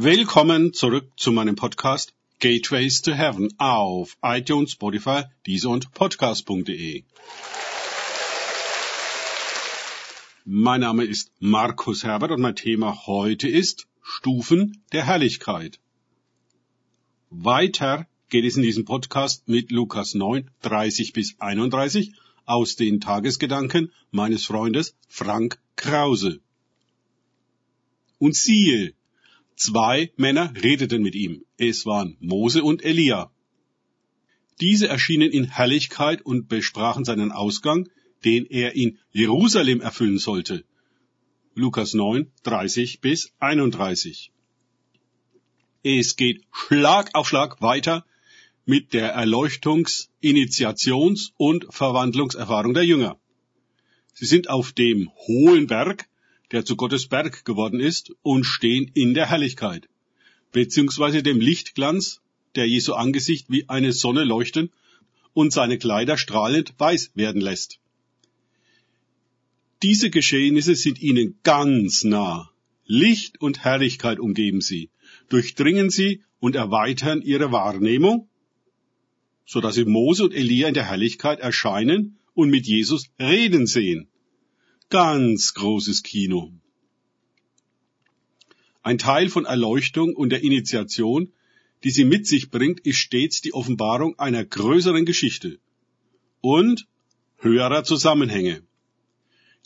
Willkommen zurück zu meinem Podcast Gateways to Heaven auf iTunes, Spotify, Deezer und Podcast.de. Mein Name ist Markus Herbert und mein Thema heute ist Stufen der Herrlichkeit. Weiter geht es in diesem Podcast mit Lukas 9, 30 bis 31 aus den Tagesgedanken meines Freundes Frank Krause. Und siehe, zwei Männer redeten mit ihm. Es waren Mose und Elia. Diese erschienen in Herrlichkeit und besprachen seinen Ausgang, den er in Jerusalem erfüllen sollte. Lukas 9, 30 bis 31. Es geht Schlag auf Schlag weiter mit der Erleuchtungs-, Initiations- und Verwandlungserfahrung der Jünger. Sie sind auf dem hohen Berg, der zu Gottes Berg geworden ist, und stehen in der Herrlichkeit, beziehungsweise dem Lichtglanz, der Jesu Angesicht wie eine Sonne leuchten und seine Kleider strahlend weiß werden lässt. Diese Geschehnisse sind ihnen ganz nah. Licht und Herrlichkeit umgeben sie, durchdringen sie und erweitern ihre Wahrnehmung so dass sie Mose und Elia in der Herrlichkeit erscheinen und mit Jesus reden sehen. Ganz großes Kino. Ein Teil von Erleuchtung und der Initiation, die sie mit sich bringt, ist stets die Offenbarung einer größeren Geschichte und höherer Zusammenhänge.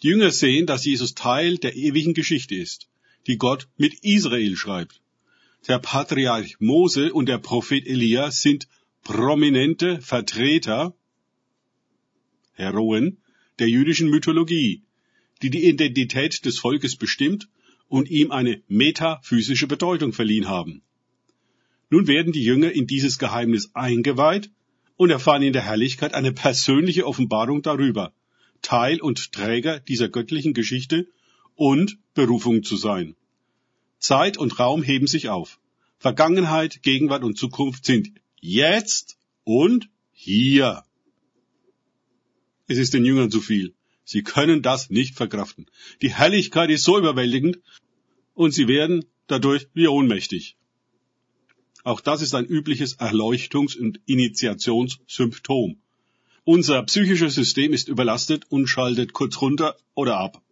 Die Jünger sehen, dass Jesus Teil der ewigen Geschichte ist, die Gott mit Israel schreibt. Der Patriarch Mose und der Prophet Elia sind prominente Vertreter, Heroen der jüdischen Mythologie, die die Identität des Volkes bestimmt und ihm eine metaphysische Bedeutung verliehen haben. Nun werden die Jünger in dieses Geheimnis eingeweiht und erfahren in der Herrlichkeit eine persönliche Offenbarung darüber, Teil und Träger dieser göttlichen Geschichte und Berufung zu sein. Zeit und Raum heben sich auf. Vergangenheit, Gegenwart und Zukunft sind jetzt und hier. Es ist den Jüngern zu viel. Sie können das nicht verkraften. Die Herrlichkeit ist so überwältigend und sie werden dadurch wie ohnmächtig. Auch das ist ein übliches Erleuchtungs- und Initiationssymptom. Unser psychisches System ist überlastet und schaltet kurz runter oder ab.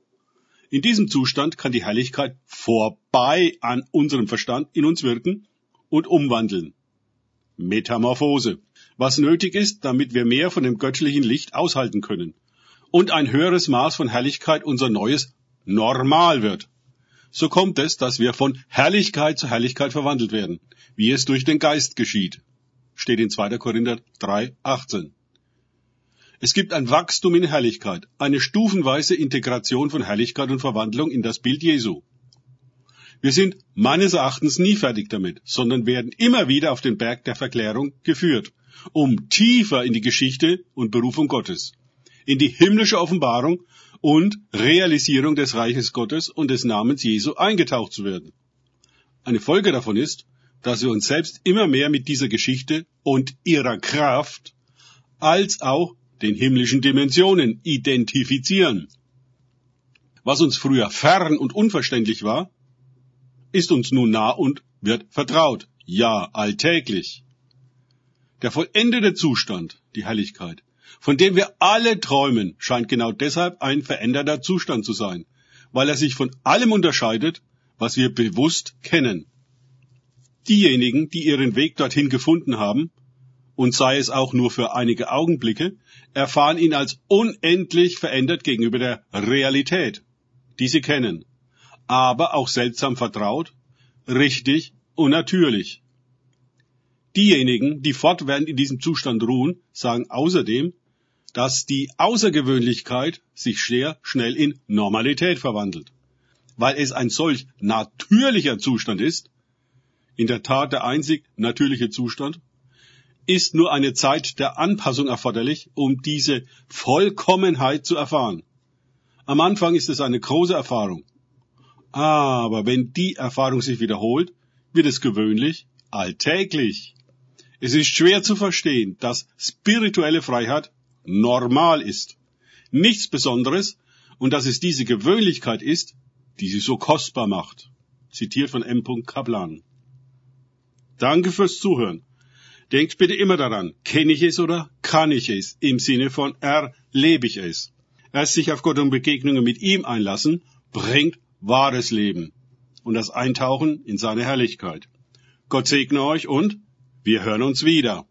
In diesem Zustand kann die Herrlichkeit vorbei an unserem Verstand in uns wirken und umwandeln. Metamorphose, was nötig ist, damit wir mehr von dem göttlichen Licht aushalten können und ein höheres Maß von Herrlichkeit unser neues Normal wird. So kommt es, dass wir von Herrlichkeit zu Herrlichkeit verwandelt werden, wie es durch den Geist geschieht. Steht in 2. Korinther 3, 18. Es gibt ein Wachstum in Herrlichkeit, eine stufenweise Integration von Herrlichkeit und Verwandlung in das Bild Jesu. Wir sind meines Erachtens nie fertig damit, sondern werden immer wieder auf den Berg der Verklärung geführt, um tiefer in die Geschichte und Berufung Gottes, in die himmlische Offenbarung und Realisierung des Reiches Gottes und des Namens Jesu eingetaucht zu werden. Eine Folge davon ist, dass wir uns selbst immer mehr mit dieser Geschichte und ihrer Kraft als auch den himmlischen Dimensionen identifizieren. Was uns früher fern und unverständlich war, ist uns nun nah und wird vertraut. Ja, alltäglich. Der vollendete Zustand, die Herrlichkeit, von dem wir alle träumen, scheint genau deshalb ein veränderter Zustand zu sein, weil er sich von allem unterscheidet, was wir bewusst kennen. Diejenigen, die ihren Weg dorthin gefunden haben, und sei es auch nur für einige Augenblicke, erfahren ihn als unendlich verändert gegenüber der Realität, die sie kennen aber auch seltsam vertraut, richtig und natürlich. Diejenigen, die fortwährend in diesem Zustand ruhen, sagen außerdem, dass die Außergewöhnlichkeit sich sehr schnell in Normalität verwandelt. Weil es ein solch natürlicher Zustand ist, in der Tat der einzig natürliche Zustand, ist nur eine Zeit der Anpassung erforderlich, um diese Vollkommenheit zu erfahren. Am Anfang ist es eine große Erfahrung, aber wenn die Erfahrung sich wiederholt, wird es gewöhnlich alltäglich. Es ist schwer zu verstehen, dass spirituelle Freiheit normal ist. Nichts Besonderes und dass es diese Gewöhnlichkeit ist, die sie so kostbar macht. Zitiert von M. Kaplan. Danke fürs Zuhören. Denkt bitte immer daran, kenne ich es oder kann ich es im Sinne von erlebe ich es. Erst sich auf Gott und Begegnungen mit ihm einlassen, bringt wahres Leben und das Eintauchen in seine Herrlichkeit. Gott segne euch und wir hören uns wieder.